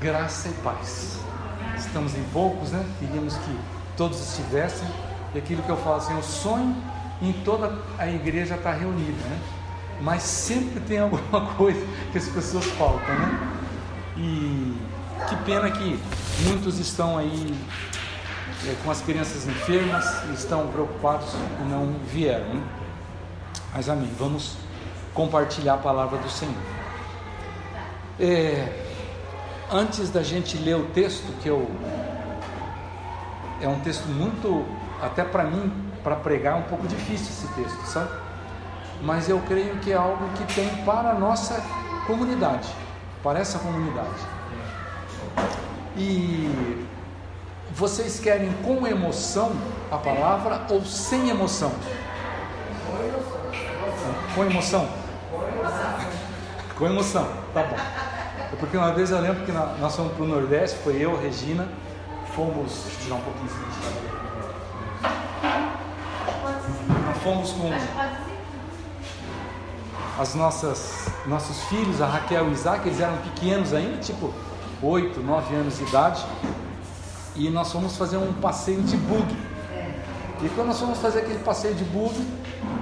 graça e paz. Estamos em poucos, né? Queríamos que todos estivessem. E aquilo que eu falo assim, eu sonho em toda a igreja estar reunida, né? Mas sempre tem alguma coisa que as pessoas faltam, né? E que pena que muitos estão aí é, com as crianças enfermas, estão preocupados e não vieram, né? Mas amém. Vamos compartilhar a palavra do Senhor. É, antes da gente ler o texto, que eu é um texto muito, até para mim, para pregar, é um pouco difícil esse texto, sabe? Mas eu creio que é algo que tem para a nossa comunidade, para essa comunidade. E vocês querem com emoção a palavra ou sem emoção? Com emoção. Com emoção, tá bom. Porque uma vez eu lembro que nós fomos para o Nordeste, foi eu, Regina, fomos. Deixa eu tirar um pouquinho Nós fomos com as nossas nossos filhos, a Raquel e o Isaac, eles eram pequenos ainda, tipo 8, 9 anos de idade, e nós fomos fazer um passeio de bug. E quando nós fomos fazer aquele passeio de bug,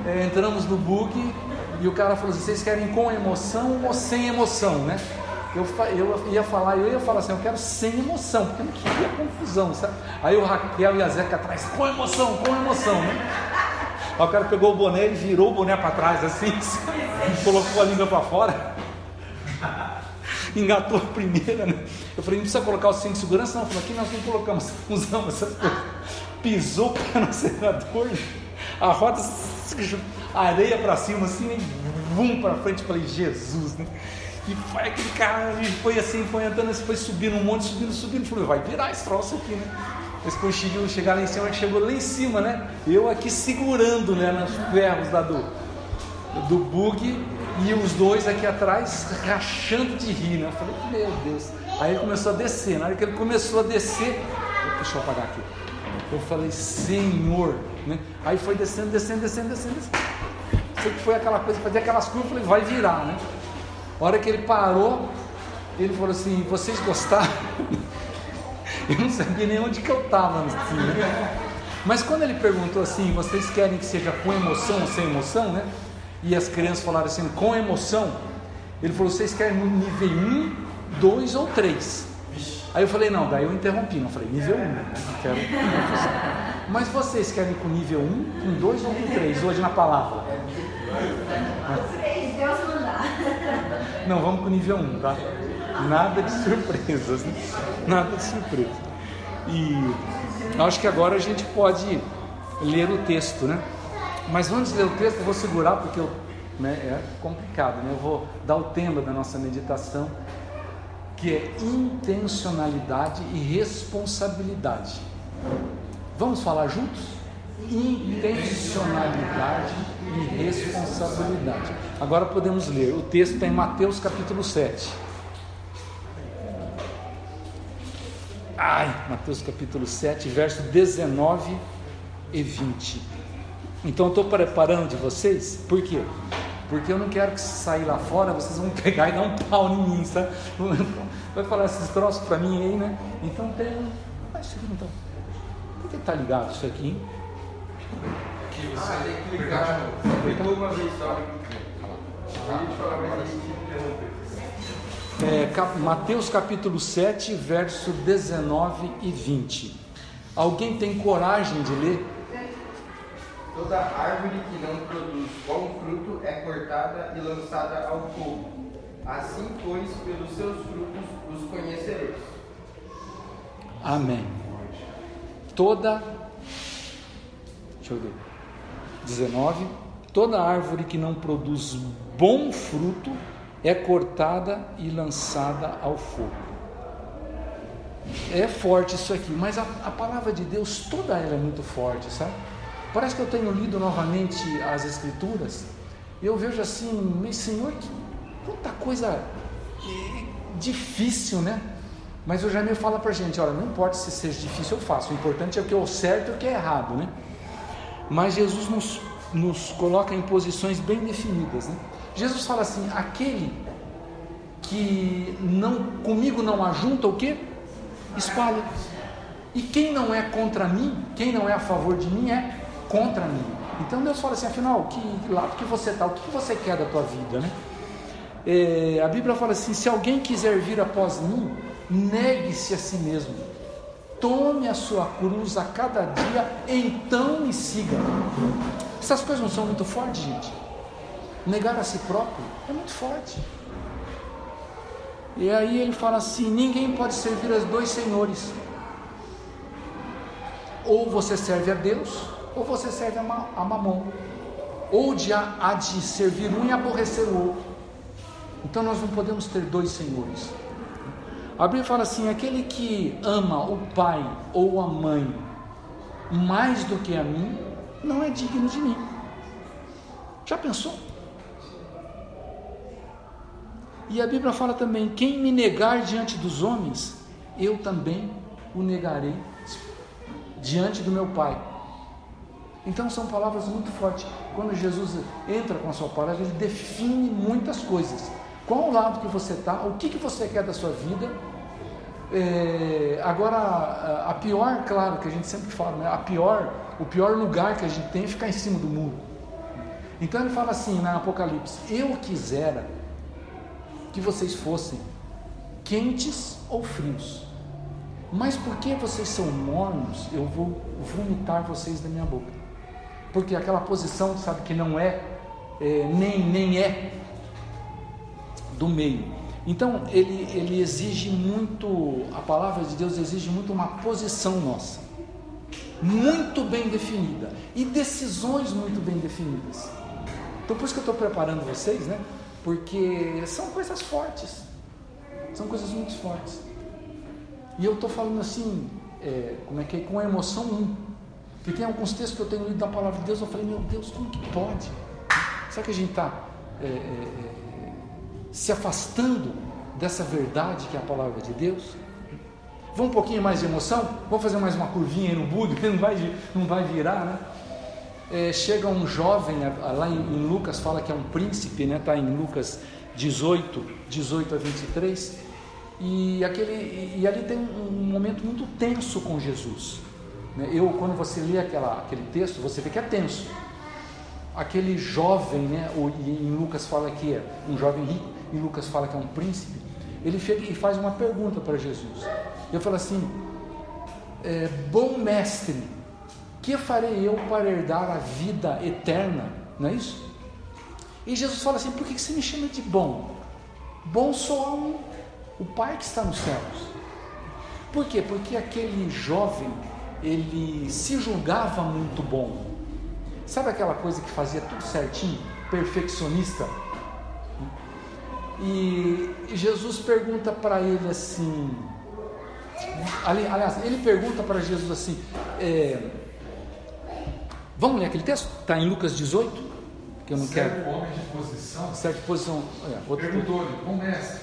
é, entramos no bug e o cara falou assim: vocês querem com emoção ou sem emoção, né? Eu, eu ia falar, eu ia falar assim, eu quero sem emoção, porque eu não queria confusão, sabe? Aí o Raquel e a Zeca atrás, com emoção, com emoção, né? Aí o cara pegou o boné e virou o boné para trás assim, colocou a língua para fora, engatou a primeira, né? Eu falei, não precisa colocar o cinto de segurança, não. Falei, aqui nós não colocamos, usamos essas coisas. Pisou para no acelerador, a roda, areia para cima assim, e vum para frente. Falei, Jesus, né? E foi aquele cara, e foi assim, foi andando, foi subindo um monte, subindo, subindo. Falei, vai virar esse troço aqui, né? Eles conseguiu chegar lá em cima, chegou lá em cima, né? Eu aqui segurando, né, nos ferros da do, do bug e os dois aqui atrás rachando de rir, né? Eu falei, meu Deus. Aí ele começou a descer. Na hora que ele começou a descer, deixa eu apagar aqui. Eu falei, Senhor, né? Aí foi descendo, descendo, descendo, descendo, descendo. Sei que foi aquela coisa, fazia aquelas curvas, eu falei, vai virar, né? A hora que ele parou, ele falou assim: Vocês gostaram? Eu não sabia nem onde que eu estava. Assim, né? Mas quando ele perguntou assim: Vocês querem que seja com emoção ou sem emoção? Né? E as crianças falaram assim: Com emoção. Ele falou: Vocês querem no nível 1, 2 ou 3? Aí eu falei: Não, daí eu interrompi. Não falei: Nível 1. Né? Quero Mas vocês querem com nível 1, com 2 ou com 3 hoje na palavra? Deus mandar. Não, vamos com nível 1, tá? Nada de surpresas, né? Nada de surpresa. E acho que agora a gente pode ler o texto, né? Mas antes de ler o texto, eu vou segurar porque eu, né, é complicado, né? Eu vou dar o tema da nossa meditação, que é intencionalidade e responsabilidade. Vamos falar juntos? intencionalidade e responsabilidade. Agora podemos ler. O texto está em Mateus capítulo 7. Ai, Mateus capítulo 7, verso 19 e 20. Então estou preparando de vocês, por quê? Porque eu não quero que sair lá fora, vocês vão pegar e dar um pau em mim, sabe? Vai falar esses troços para mim aí, né? Então tem. Vai seguir então. Por que está ligado isso aqui, hein? Ah, tem que clicar. Clicou uma vez só. É, cap, Mateus capítulo 7, verso 19 e 20. Alguém tem coragem de ler? Toda árvore que não produz bom fruto é cortada e lançada ao fogo. Assim, pois, pelos seus frutos os conhecereis. Amém. Toda Deixa eu ver. 19. Toda árvore que não produz bom fruto é cortada e lançada ao fogo. É forte isso aqui, mas a, a palavra de Deus toda ela é muito forte, sabe? Parece que eu tenho lido novamente as Escrituras e eu vejo assim, meu Senhor, que quanta coisa difícil, né? Mas o Jaime fala pra gente: olha, não importa se seja difícil, eu faço, o importante é o que é o certo e o que é errado, né? Mas Jesus nos, nos coloca em posições bem definidas. Né? Jesus fala assim: aquele que não comigo não ajunta o que? Espalha. E quem não é contra mim, quem não é a favor de mim, é contra mim. Então Deus fala assim, afinal, que lado que você está, o que você quer da tua vida, né? É, a Bíblia fala assim: se alguém quiser vir após mim, negue-se a si mesmo, tome a sua cruz a cada dia, então me siga. Essas coisas não são muito fortes, gente. Negar a si próprio é muito forte. E aí ele fala assim: ninguém pode servir a dois senhores. Ou você serve a Deus, ou você serve a, mamão. Ou de, há de servir um e aborrecer o outro. Então nós não podemos ter dois senhores. A Bíblia fala assim: aquele que ama o pai ou a mãe mais do que a mim, não é digno de mim. Já pensou? E a Bíblia fala também: quem me negar diante dos homens, eu também o negarei diante do meu Pai. Então são palavras muito fortes. Quando Jesus entra com a sua palavra, ele define muitas coisas. Qual o lado que você está, o que, que você quer da sua vida. É, agora, a pior, claro, que a gente sempre fala, né? a pior, o pior lugar que a gente tem é ficar em cima do muro. Então ele fala assim na Apocalipse: Eu quisera que vocês fossem quentes ou frios. Mas porque vocês são mornos, eu vou vomitar vocês da minha boca. Porque aquela posição, sabe, que não é, é nem, nem é do meio. Então, ele, ele exige muito, a palavra de Deus exige muito uma posição nossa, muito bem definida, e decisões muito bem definidas. Então, por isso que eu estou preparando vocês, né? Porque são coisas fortes, são coisas muito fortes. E eu estou falando assim, é, como é que é? Com emoção 1. Porque tem alguns textos que eu tenho lido da palavra de Deus, eu falei, meu Deus, como que pode? Será que a gente está é, é, é, se afastando dessa verdade que é a palavra de Deus? Vamos um pouquinho mais de emoção? Vamos fazer mais uma curvinha aí no búdio, não vai, não vai virar, né? É, chega um jovem, lá em, em, Lucas fala que é um príncipe, né? Está em Lucas 18, 18 a 23 e, aquele, e ali tem um momento muito tenso com Jesus. Né? Eu, quando você lê aquela, aquele texto, você vê que é tenso. Aquele jovem, né? O, em Lucas fala que é um jovem rico, em Lucas fala que é um príncipe. Ele chega e faz uma pergunta para Jesus. Eu falo assim: é, Bom mestre, que farei eu para herdar a vida eterna? Não é isso? E Jesus fala assim: Por que você me chama de bom? Bom só um o Pai que está nos céus. Por quê? Porque aquele jovem, ele se julgava muito bom. Sabe aquela coisa que fazia tudo certinho, perfeccionista? E Jesus pergunta para ele assim, aliás, ele pergunta para Jesus assim, é, vamos ler aquele texto? Está em Lucas 18, que eu não certo quero. homem de posição, certo posição, é, perguntou-lhe, bom mestre,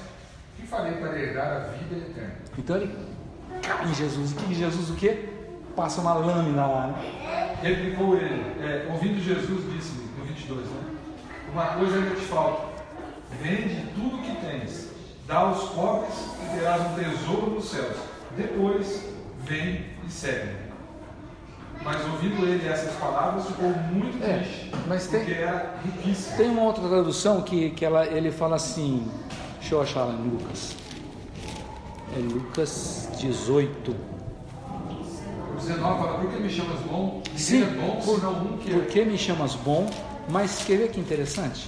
que farei para herdar a vida eterna? Então ele cai em Jesus. E que Jesus o quê? Passa uma lâmina lá. Né? Replicou ele, é, ouvindo Jesus, disse no 22, né? Uma coisa ainda te falta. Vende tudo o que tens, dá aos pobres e terás um tesouro nos céus. Depois, vem e segue. Mas ouvindo ele essas palavras, ficou muito é, triste, mas porque tem, era riquíssimo. Tem uma outra tradução que, que ela, ele fala assim: Deixa eu achar lá em Lucas. É Lucas 18. 19 fala, por que me chamas bom? Sim, é bom, por, um que por que me chamas bom? Mas quer ver que interessante?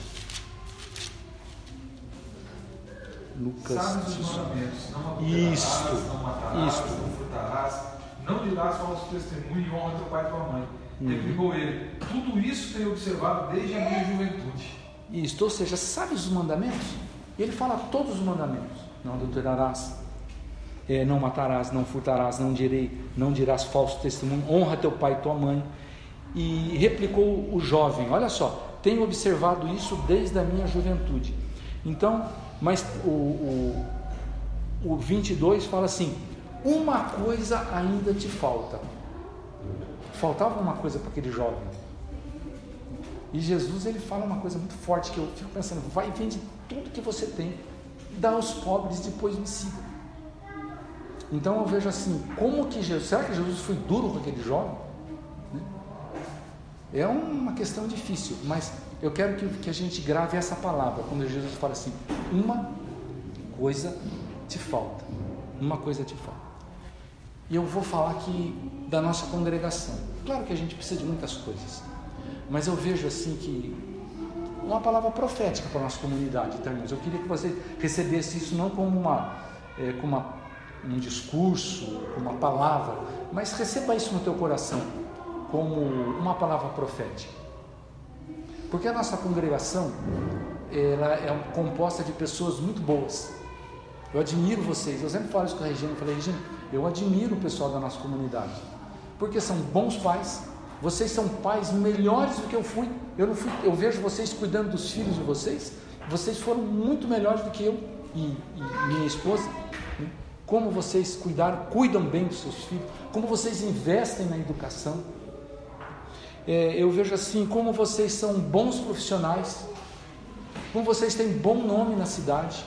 Lucas Sabes os mandamentos, não isto, não matarás, isto. não furtarás, não dirás falso testemunho e honra teu pai e tua mãe. Uhum. Replicou ele, tudo isso tenho observado desde a minha juventude. Isto, ou seja, sabe os mandamentos? E ele fala todos os mandamentos: não adulterarás, é, não matarás, não furtarás, não direi, não dirás falso testemunho, honra teu pai e tua mãe. E replicou o jovem: Olha só, tenho observado isso desde a minha juventude. Então, mas o, o, o 22 fala assim: Uma coisa ainda te falta. Faltava uma coisa para aquele jovem. E Jesus ele fala uma coisa muito forte que eu fico pensando: vai e vende tudo que você tem dá aos pobres, depois me siga. Então eu vejo assim, como que Jesus, será que Jesus foi duro com aquele jovem? Né? É uma questão difícil, mas eu quero que, que a gente grave essa palavra, quando Jesus fala assim, uma coisa te falta, uma coisa te falta. E eu vou falar aqui da nossa congregação. Claro que a gente precisa de muitas coisas, mas eu vejo assim que uma palavra profética para a nossa comunidade, tá, irmãos? Eu queria que você recebesse isso não como uma, é, como uma, um discurso, uma palavra, mas receba isso no teu coração como uma palavra profética. Porque a nossa congregação ela é composta de pessoas muito boas. Eu admiro vocês. Eu sempre falo isso com a Regina. Eu falei, Regina, eu admiro o pessoal da nossa comunidade. Porque são bons pais, vocês são pais melhores do que eu fui. Eu não fui, eu vejo vocês cuidando dos filhos de vocês. Vocês foram muito melhores do que eu e, e minha esposa. Como vocês cuidaram, cuidam bem dos seus filhos, como vocês investem na educação. É, eu vejo assim como vocês são bons profissionais, como vocês têm bom nome na cidade.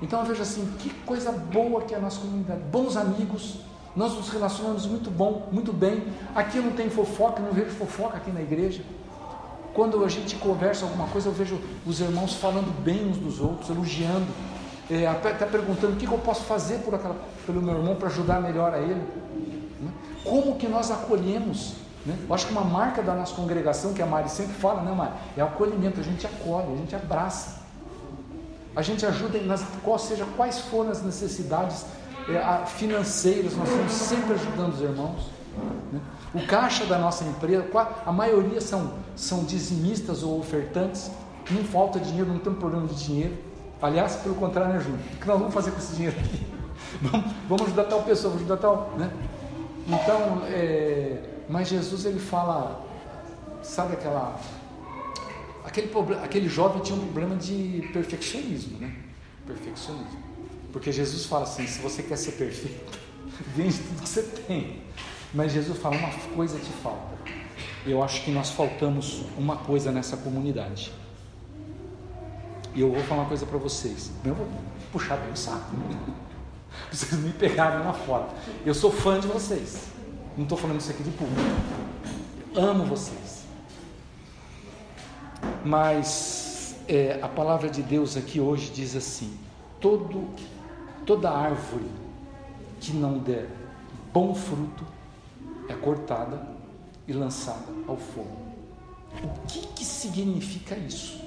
Então eu vejo assim, que coisa boa que é a nossa comunidade, bons amigos, nós nos relacionamos muito bom, muito bem. Aqui não tem fofoca, não vejo fofoca aqui na igreja. Quando a gente conversa alguma coisa, eu vejo os irmãos falando bem uns dos outros, elogiando, é, até perguntando o que eu posso fazer por aquela, pelo meu irmão para ajudar melhor a ele. Né? Como que nós acolhemos? Né? Eu acho que uma marca da nossa congregação, que a Mari sempre fala, né, Mari? É acolhimento, a gente acolhe, a gente abraça. A gente ajuda, nas, qual seja quais forem as necessidades é, financeiras, nós estamos sempre ajudando os irmãos. Né? O caixa da nossa empresa, a maioria são, são dizimistas ou ofertantes, não falta dinheiro, não tem problema de dinheiro. Aliás, pelo contrário, né, Júnior? O que nós vamos fazer com esse dinheiro aqui? Vamos, vamos ajudar tal pessoa, vamos ajudar tal. Né? Então, é, mas Jesus ele fala, sabe aquela. Aquele, aquele jovem tinha um problema de perfeccionismo, né? Perfeccionismo. Porque Jesus fala assim: se você quer ser perfeito, vende tudo que você tem. Mas Jesus fala: uma coisa te falta. Eu acho que nós faltamos uma coisa nessa comunidade. E eu vou falar uma coisa para vocês. Eu vou puxar bem o saco. Vocês me pegaram na foto. Eu sou fã de vocês. Não estou falando isso aqui de público. Amo vocês. Mas é, a palavra de Deus aqui hoje diz assim: todo Toda árvore que não der bom fruto é cortada e lançada ao fogo. O que, que significa isso?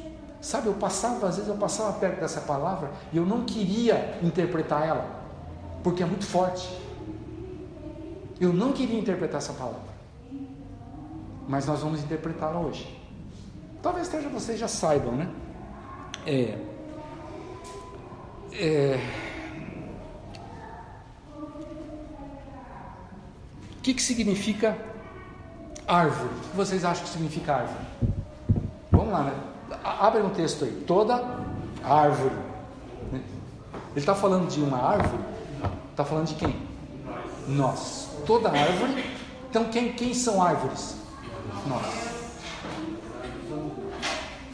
Sabe, eu passava, às vezes eu passava perto dessa palavra e eu não queria interpretar ela, porque é muito forte. Eu não queria interpretar essa palavra, mas nós vamos interpretá-la hoje. Talvez esteja vocês já saibam, né? É, é, que, que significa árvore? O que vocês acham que significa árvore? Vamos lá, né? Abre um texto aí. Toda árvore. Ele está falando de uma árvore? Está falando de quem? Nós. Toda árvore. Então, quem, quem são árvores? Nós.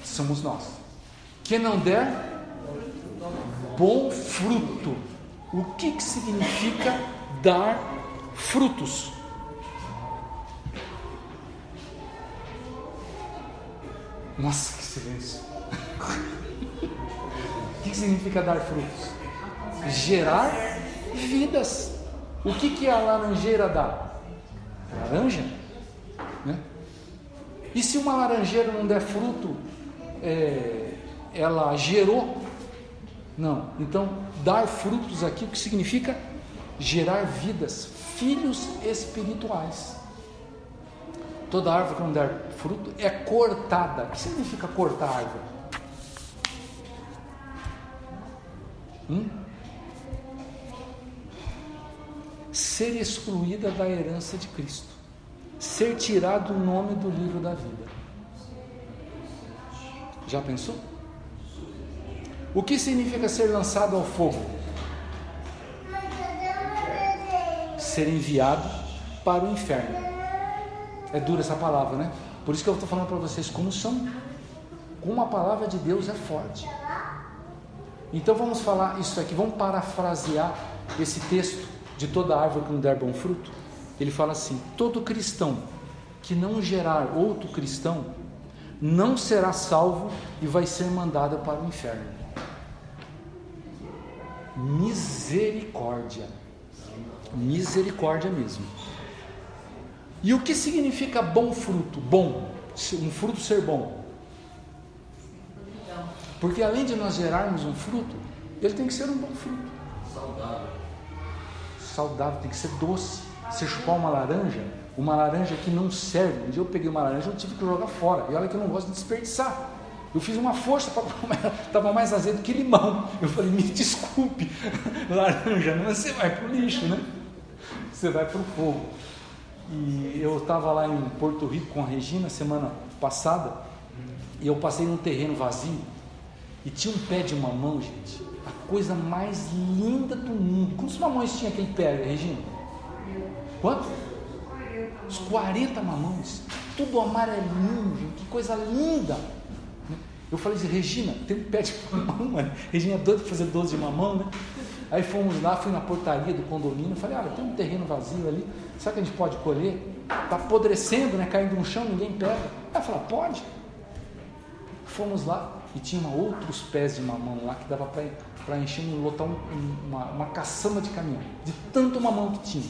Somos nós. Que não der bom fruto. O que, que significa dar frutos? Nossa, que silêncio. o que significa dar frutos? Gerar vidas. O que, que a laranjeira dá? Laranja? Né? E se uma laranjeira não der fruto, é, ela gerou? Não. Então, dar frutos aqui, o que significa? Gerar vidas, filhos espirituais. Toda árvore que não der fruto é cortada. O que significa cortar a árvore? Hum? Ser excluída da herança de Cristo. Ser tirado o nome do livro da vida. Já pensou? O que significa ser lançado ao fogo? Ser enviado para o inferno. É dura essa palavra, né? Por isso que eu estou falando para vocês como são. Como a palavra de Deus é forte. Então vamos falar isso aqui, vamos parafrasear esse texto de toda árvore que não der bom fruto. Ele fala assim: todo cristão que não gerar outro cristão não será salvo e vai ser mandado para o inferno. Misericórdia. Misericórdia mesmo. E o que significa bom fruto? Bom, um fruto ser bom. Porque além de nós gerarmos um fruto, ele tem que ser um bom fruto. Saudável. Saudável, tem que ser doce. Você chupar uma laranja, uma laranja que não serve. Um dia eu peguei uma laranja e tive que jogar fora. E olha que eu não gosto de desperdiçar. Eu fiz uma força para estava mais azedo que limão. Eu falei, me desculpe, laranja, mas você vai para o lixo, né? Você vai para o fogo. E eu estava lá em Porto Rico com a Regina semana passada e eu passei num terreno vazio e tinha um pé de mamão, gente. A coisa mais linda do mundo. Quantos mamões tinha aquele pé, Regina? Quantos? Uns 40 mamões. Tudo amarelinho, gente. Que coisa linda. Eu falei assim, Regina, tem um pé de mamão, mano. Regina é doida para fazer doce de mamão, né? Aí fomos lá, fui na portaria do condomínio, falei, olha, tem um terreno vazio ali, será que a gente pode colher? Está apodrecendo, né? Caindo no chão, ninguém pega. Ela falou, pode. Fomos lá, e tinha outros pés de mamão lá que dava para encher, lotar um, uma, uma caçamba de caminhão, de tanto mamão que tinha.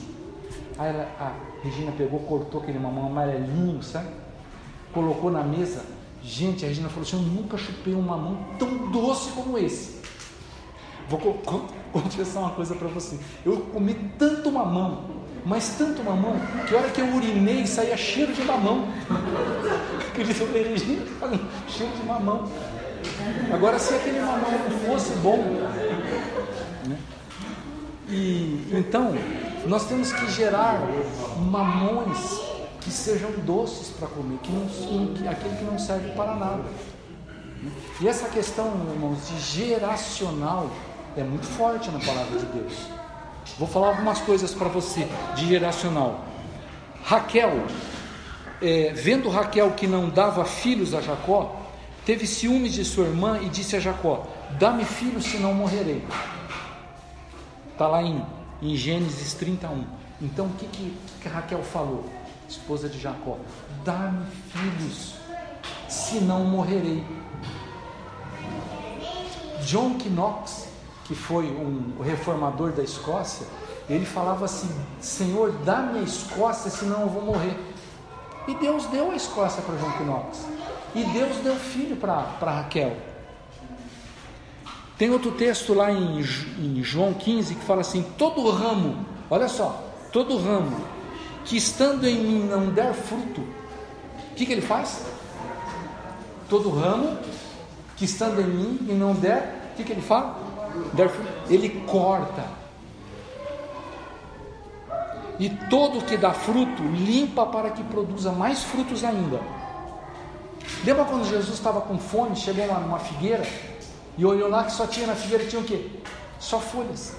Aí ela, a Regina pegou, cortou aquele mamão amarelinho, sabe? Colocou na mesa. Gente, a Regina falou assim: Eu nunca chupei um mamão tão doce como esse. Vou confessar uma coisa para você. Eu comi tanto mamão, mas tanto mamão, que a hora que eu urinei saía cheiro de mamão. Acredito, Regina, cheiro de mamão. Agora, se aquele mamão não fosse bom, né? e então nós temos que gerar mamões que sejam doces para comer, que não, que, aquele que não serve para nada. E essa questão, irmãos, de geracional é muito forte na palavra de Deus. Vou falar algumas coisas para você de geracional. Raquel, é, vendo Raquel que não dava filhos a Jacó, teve ciúmes de sua irmã e disse a Jacó: Dá-me filho, senão morrerei. Está lá em, em Gênesis 31. Então o que, que, que Raquel falou? Esposa de Jacó: Dá-me filhos, senão morrerei. John Knox, que foi um reformador da Escócia, ele falava assim: Senhor, dá-me a Escócia, senão eu vou morrer. E Deus deu a Escócia para John Knox. E Deus deu filho para Raquel. Tem outro texto lá em, em João 15 que fala assim: todo ramo, olha só, todo ramo que estando em mim não der fruto, o que, que ele faz? Todo ramo que estando em mim e não der, o que, que ele fala? Ele corta. E todo que dá fruto, limpa para que produza mais frutos ainda. Lembra quando Jesus estava com fome, chegou lá numa figueira e olhou lá que só tinha na figueira tinha o quê? Só folhas.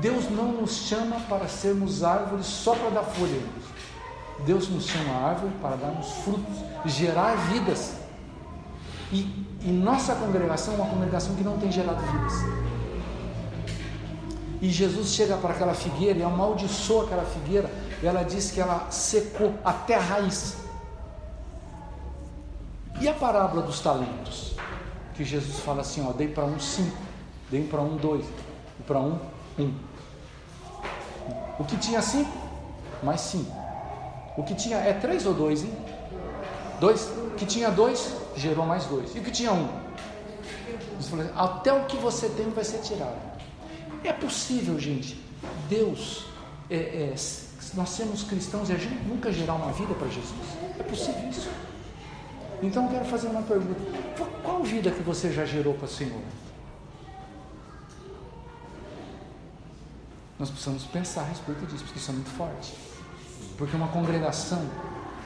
Deus não nos chama para sermos árvores só para dar folha. Deus nos chama árvore para darmos frutos, gerar vidas. E, e nossa congregação é uma congregação que não tem gerado vidas. E Jesus chega para aquela figueira e amaldiçoa aquela figueira. Ela diz que ela secou até a raiz. E a parábola dos talentos? Que Jesus fala assim: ó, dei para um cinco, dei para um dois, e para um um. O que tinha cinco, mais cinco. O que tinha é três ou dois, hein? Dois. O que tinha dois, gerou mais dois. E o que tinha um? Falou, até o que você tem vai ser tirado. É possível, gente, Deus, é, é, nós sermos cristãos e a gente nunca gerar uma vida para Jesus. É possível isso. Então eu quero fazer uma pergunta: qual vida que você já gerou para o Senhor? Nós precisamos pensar a respeito disso, porque isso é muito forte. Porque uma congregação,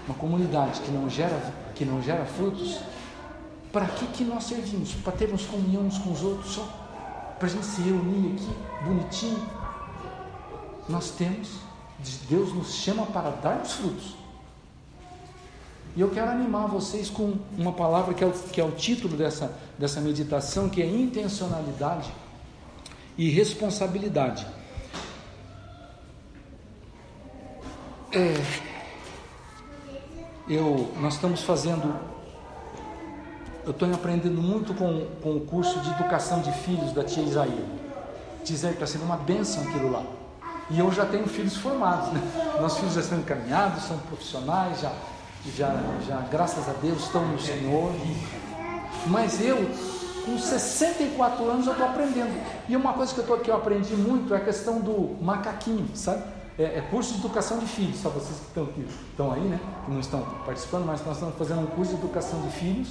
uma comunidade que não gera, que não gera frutos, para que, que nós servimos? Para termos comunhão uns com os outros só? Para a gente se reunir aqui, bonitinho? Nós temos, Deus nos chama para darmos frutos. E eu quero animar vocês com uma palavra que é o, que é o título dessa, dessa meditação que é intencionalidade e responsabilidade. É, eu, nós estamos fazendo, eu estou aprendendo muito com, com o curso de educação de filhos da tia Isaíra. Dizer que está sendo uma bênção aquilo lá. E eu já tenho filhos formados, né? Nossos filhos já estão encaminhados, são profissionais, já, já, já graças a Deus estão no Senhor. Mas eu, com 64 anos, eu estou aprendendo. E uma coisa que eu, tô, que eu aprendi muito é a questão do macaquinho, sabe? É, é, curso de educação de filhos, só vocês que estão, que estão aí, né? Que não estão participando, mas nós estamos fazendo um curso de educação de filhos.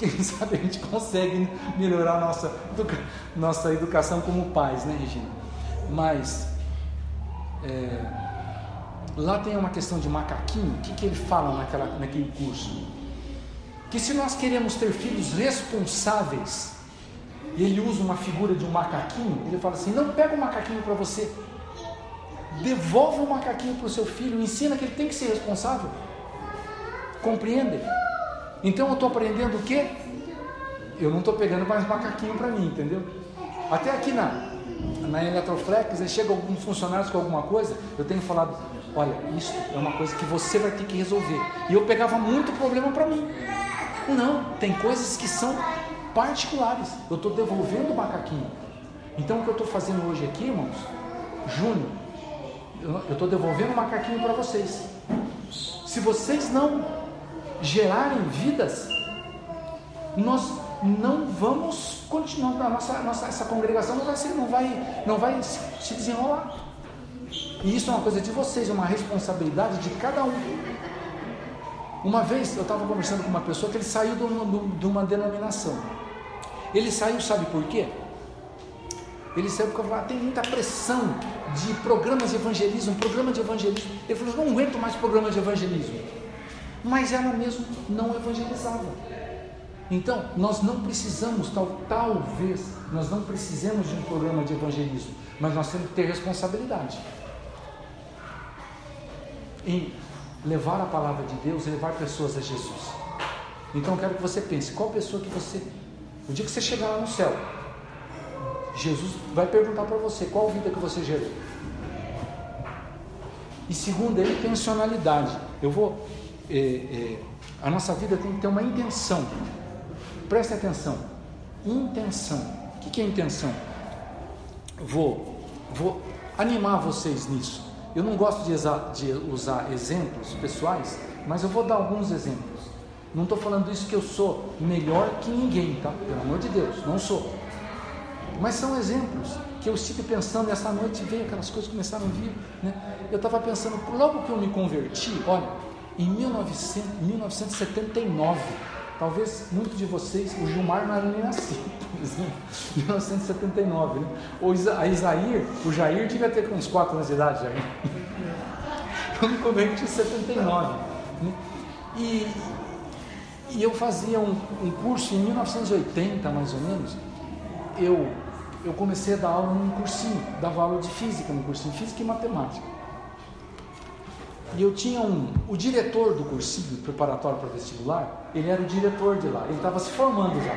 Quem sabe a gente consegue melhorar a nossa, educa, nossa educação como pais, né, Regina? Mas é, lá tem uma questão de macaquinho. O que, que ele fala naquela, naquele curso? Que se nós queremos ter filhos responsáveis, e ele usa uma figura de um macaquinho, ele fala assim: não pega o um macaquinho para você, devolve o um macaquinho para o seu filho, ensina que ele tem que ser responsável. Compreende? Então eu estou aprendendo o quê? Eu não estou pegando mais macaquinho para mim, entendeu? Até aqui na, na Eletroflex, aí chega alguns funcionários com alguma coisa, eu tenho falado, olha, isso é uma coisa que você vai ter que resolver. E eu pegava muito problema para mim. Não, tem coisas que são particulares. Eu estou devolvendo o macaquinho. Então o que eu estou fazendo hoje aqui, irmãos, Júnior, eu estou devolvendo o macaquinho para vocês. Se vocês não gerarem vidas, nós não vamos continuar, a nossa, nossa, essa congregação não vai, ser, não, vai, não vai se desenrolar. E isso é uma coisa de vocês, é uma responsabilidade de cada um. Uma vez eu estava conversando com uma pessoa que ele saiu de uma, de uma denominação. Ele saiu, sabe por quê? Ele saiu porque falou, ah, tem muita pressão de programas de evangelismo, programa de evangelismo. Ele falou, não aguento mais programa de evangelismo. Mas ela mesmo não evangelizava. Então, nós não precisamos, tal, talvez, nós não precisamos de um programa de evangelismo, mas nós temos que ter responsabilidade em levar a palavra de Deus levar pessoas a Jesus. Então, eu quero que você pense: qual pessoa que você, o dia que você chegar lá no céu, Jesus vai perguntar para você qual vida que você gerou. E segundo, é intencionalidade. Eu vou. É, é, a nossa vida tem que ter uma intenção. Preste atenção. Intenção. O que é intenção? Vou, vou animar vocês nisso. Eu não gosto de usar, de usar exemplos pessoais, mas eu vou dar alguns exemplos. Não estou falando isso que eu sou melhor que ninguém, tá? Pelo amor de Deus, não sou. Mas são exemplos que eu estive pensando essa noite, veio aquelas coisas começaram a vir. Né? Eu estava pensando, logo que eu me converti, olha, em 1900, 1979, Talvez muitos de vocês, o Gilmar não era nem nascido, por exemplo, 1979. Né? O Isa, a Isair, o Jair devia ter uns 4 anos de idade, Jair. Eu me converti em 79. Né? E, e eu fazia um, um curso em 1980, mais ou menos. Eu, eu comecei a dar aula num cursinho, dava aula de física, no cursinho, física e matemática. E eu tinha um. O diretor do cursinho preparatório para vestibular, ele era o diretor de lá. Ele estava se formando já.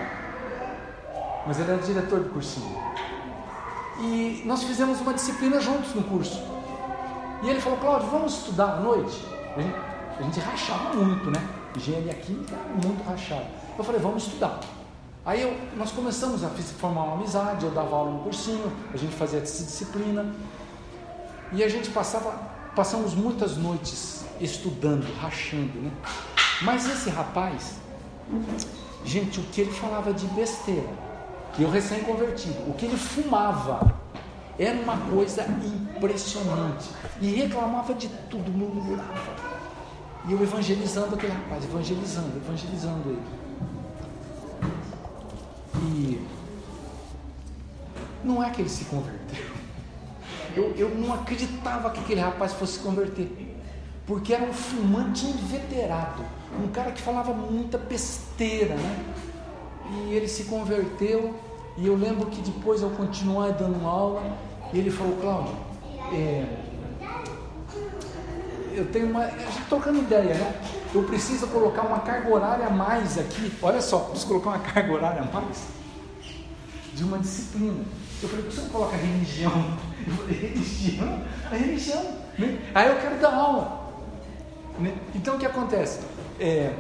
Mas ele era o diretor do cursinho. E nós fizemos uma disciplina juntos no curso. E ele falou, Cláudio, vamos estudar à noite? A gente, a gente rachava muito, né? Engenharia química, muito rachado. Eu falei, vamos estudar. Aí eu, nós começamos a formar uma amizade, eu dava aula no cursinho, a gente fazia essa disciplina. E a gente passava Passamos muitas noites estudando, rachando, né? Mas esse rapaz, gente, o que ele falava de besteira, eu recém-convertido, o que ele fumava, era uma coisa impressionante. E reclamava de tudo, murmurava. E eu evangelizando aquele rapaz, evangelizando, evangelizando ele. E não é que ele se converteu. Eu, eu não acreditava que aquele rapaz fosse se converter. Porque era um fumante inveterado. Um cara que falava muita besteira, né? E ele se converteu. E eu lembro que depois eu continuei dando aula. E ele falou: Cláudio, é, eu tenho uma. A gente trocando ideia, né? eu preciso colocar uma carga horária a mais aqui. Olha só, preciso colocar uma carga horária a mais de uma disciplina. Eu falei, por que você não coloca religião? Eu falei, religião? É religião. Né? Aí eu quero dar aula. Né? Então o que acontece? É,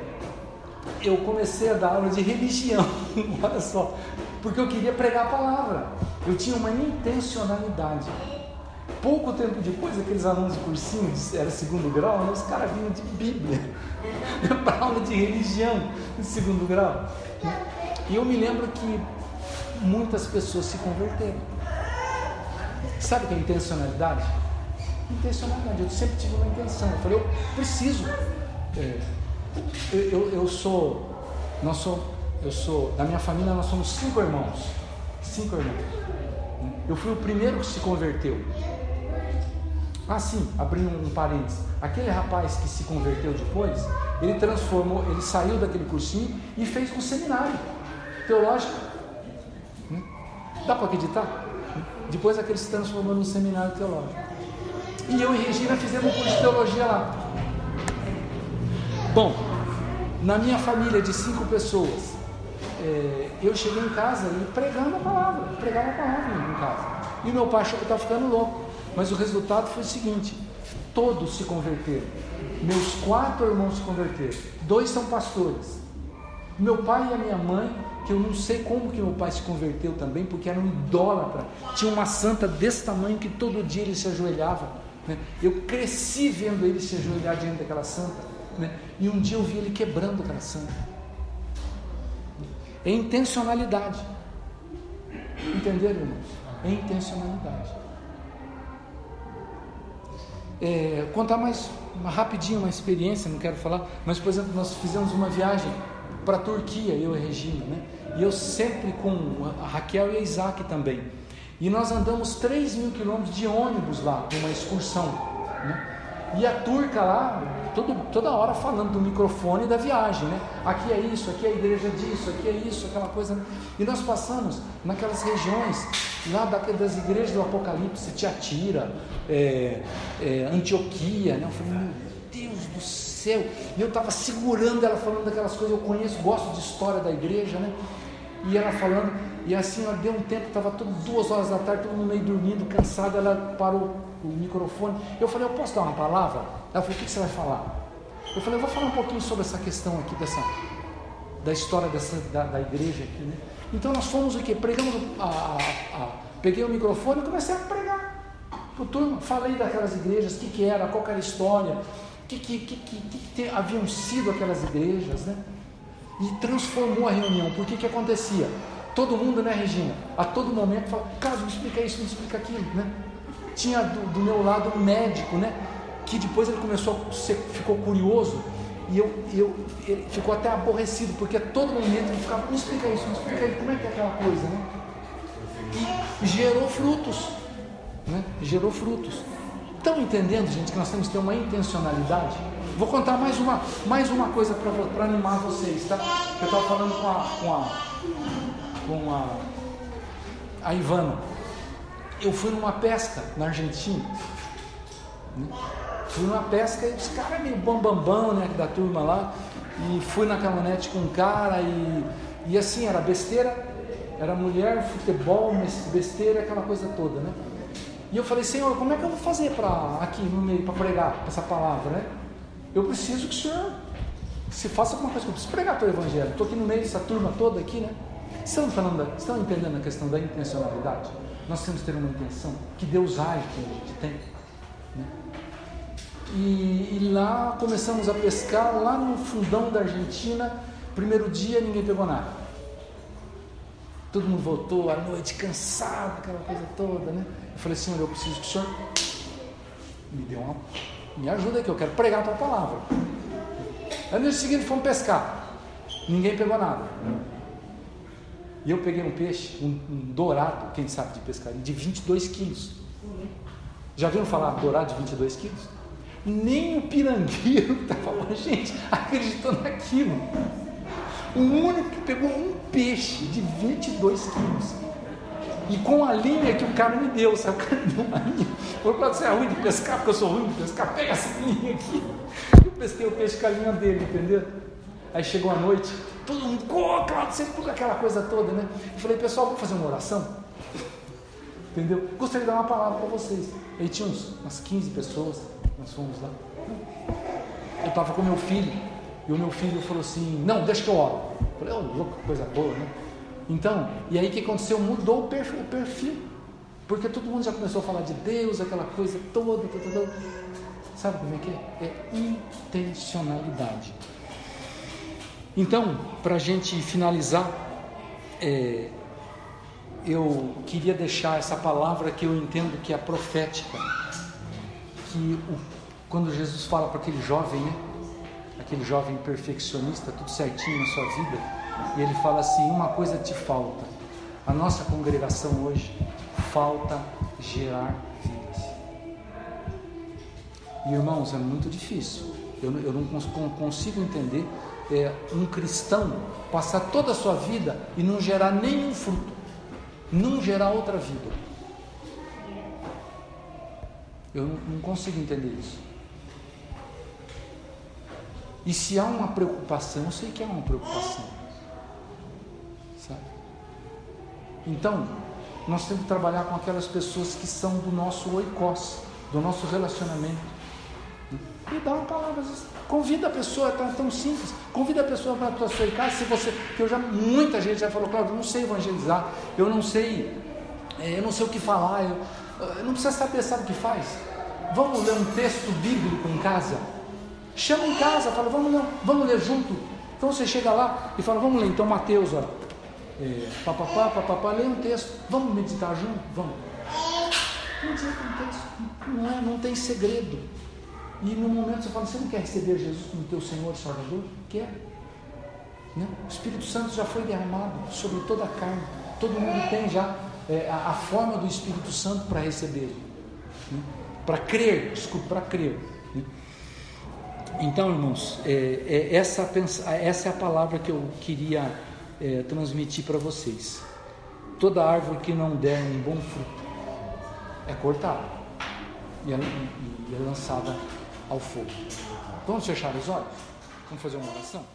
eu comecei a dar aula de religião, olha só, porque eu queria pregar a palavra. Eu tinha uma intencionalidade. Pouco tempo depois, aqueles alunos de cursinho, era segundo grau, né, os caras vinham de Bíblia para aula de religião, de segundo grau. E eu me lembro que muitas pessoas se converteram. Sabe o que é intencionalidade? Intencionalidade. Eu sempre tive uma intenção. Eu falei, eu preciso. É, eu, eu, eu, sou, nós somos, eu sou, da minha família nós somos cinco irmãos. Cinco irmãos. Eu fui o primeiro que se converteu. Ah, sim, abrindo um parênteses. Aquele rapaz que se converteu depois, ele transformou, ele saiu daquele cursinho e fez um seminário teológico. Dá para acreditar? Depois aquele se transformou num seminário teológico. E eu e Regina fizemos um curso de teologia lá. Bom, na minha família de cinco pessoas, é, eu cheguei em casa e pregando a palavra, pregava a palavra em casa. E meu pai achou que estava ficando louco. Mas o resultado foi o seguinte: todos se converteram. Meus quatro irmãos se converteram. Dois são pastores. Meu pai e a minha mãe, que eu não sei como que meu pai se converteu também, porque era um idólatra. Tinha uma santa desse tamanho que todo dia ele se ajoelhava. Né? Eu cresci vendo ele se ajoelhar diante daquela santa. Né? E um dia eu vi ele quebrando aquela santa. É intencionalidade. Entenderam, irmãos? É intencionalidade. É, contar mais uma, rapidinho uma experiência, não quero falar, mas por exemplo, nós fizemos uma viagem para a Turquia, eu e Regina, né? E eu sempre com a Raquel e a Isaac também. E nós andamos 3 mil quilômetros de ônibus lá, uma excursão. Né? E a turca lá, todo, toda hora falando do microfone da viagem, né? Aqui é isso, aqui é a igreja disso, aqui é isso, aquela coisa. Né? E nós passamos naquelas regiões lá das igrejas do Apocalipse, Tiatira, é, é, Antioquia, né? Eu falei, meu céu! E eu estava segurando ela falando daquelas coisas, eu conheço, gosto de história da igreja, né? E ela falando, e assim, ela deu um tempo, estava duas horas da tarde, todo mundo meio dormindo, cansado, ela parou o microfone. Eu falei, eu posso dar uma palavra? Ela falou, o que você vai falar? Eu falei, eu vou falar um pouquinho sobre essa questão aqui, dessa, da história dessa, da, da igreja aqui, né? Então nós fomos o quê? Pregamos, a, a, a, peguei o microfone e comecei a pregar. Pro turma, falei daquelas igrejas, o que, que era, qual era a história, que, que, que, que, que haviam sido aquelas igrejas, né? E transformou a reunião. Por que que acontecia? Todo mundo, né, Regina? A todo momento fala, Carlos, me explica isso, me explica aquilo, né? Tinha do, do meu lado um médico, né? Que depois ele começou a ser, ficou curioso e eu, eu, ele ficou até aborrecido, porque a todo momento ele ficava, me explica isso, me explica isso, como é que é aquela coisa, né? E gerou frutos, né? Gerou frutos. Estão entendendo, gente, que nós temos que ter uma intencionalidade? Vou contar mais uma, mais uma coisa para animar vocês, tá? Eu estava falando com a, com a, com a, a Ivana. Eu fui numa pesca na Argentina. Fui numa pesca e os caras meio bambambão, bam, bam, né, da turma lá. E fui na caminhonete com um cara e, e assim, era besteira, era mulher, futebol, besteira, aquela coisa toda, né? E eu falei, Senhor, como é que eu vou fazer para aqui no meio, para pregar essa palavra, né? Eu preciso que o Senhor se faça alguma coisa, eu preciso pregar o Evangelho. Estou aqui no meio dessa turma toda aqui, né? Estão, falando estão entendendo a questão da intencionalidade? Nós temos que ter uma intenção, que Deus age que a gente tem. E, e, lá começamos a pescar, lá no fundão da Argentina. Primeiro dia ninguém pegou nada. Todo mundo voltou à noite cansado, aquela coisa toda, né? Eu falei, Senhor, eu preciso que o Senhor me dê uma. Me ajuda aqui, eu quero pregar a tua palavra. Aí no dia seguinte fomos pescar. Ninguém pegou nada. E eu peguei um peixe, um, um dourado, quem sabe de pescaria, de 22 quilos. Já viram falar dourado de 22 quilos? Nem o pirangueiro estava lá, gente, acreditou naquilo. O único que pegou um peixe de 22 quilos. E com a linha que o cara me deu, sabe? O cara me deu uma linha. Falou, quando você é ruim de pescar, porque eu sou ruim de pescar, pega essa linha aqui. Eu pesquei o peixe com a linha dele, entendeu? Aí chegou a noite, todo mundo, oh, Claudio, você com aquela coisa toda, né? Eu falei, pessoal, vamos fazer uma oração? Entendeu? Gostaria de dar uma palavra para vocês. Aí tinha uns, umas 15 pessoas, nós fomos lá. Eu estava com meu filho, e o meu filho falou assim: Não, deixa que eu oro. Falei: Oh, louco, coisa boa, né? Então, e aí o que aconteceu? Mudou o perfil, o perfil, Porque todo mundo já começou a falar de Deus, aquela coisa toda, toda, toda. Sabe como é que é? É intencionalidade. Então, para a gente finalizar, é, eu queria deixar essa palavra que eu entendo que é profética, que o, quando Jesus fala para aquele jovem, né, aquele jovem perfeccionista, tudo certinho na sua vida, e ele fala assim: uma coisa te falta. A nossa congregação hoje falta gerar vidas. E irmãos, é muito difícil. Eu, eu não consigo entender é, um cristão passar toda a sua vida e não gerar nenhum fruto, não gerar outra vida. Eu não, não consigo entender isso. E se há uma preocupação, eu sei que há uma preocupação. Sabe? Então, nós temos que trabalhar com aquelas pessoas que são do nosso oikos, do nosso relacionamento. E dar uma palavra, convida a pessoa, tá tão simples, convida a pessoa para a sua casa, se você, que eu já, muita gente já falou, Claudio, eu não sei evangelizar, eu não sei, é, eu não sei o que falar, eu, eu não precisa saber, sabe o que faz? Vamos ler um texto bíblico em casa? Chama em casa, fala, vamos ler, vamos ler junto. Então você chega lá e fala, vamos ler então Mateus, ó. É, papapá, papapá, lê um texto, vamos meditar junto? Vamos. Medita um texto, não, é, não tem segredo. E no momento você fala, você não quer receber Jesus como teu Senhor e Salvador? Quer. Né? O Espírito Santo já foi derramado sobre toda a carne. Todo mundo tem já é, a, a, forma do Espírito Santo para receber. Né? Para crer, desculpa, para crer. Então, irmãos, é, é, essa, essa é a palavra que eu queria é, transmitir para vocês. Toda árvore que não der um bom fruto é cortada e é, e é lançada ao fogo. Vamos fechar os olhos? Vamos fazer uma oração?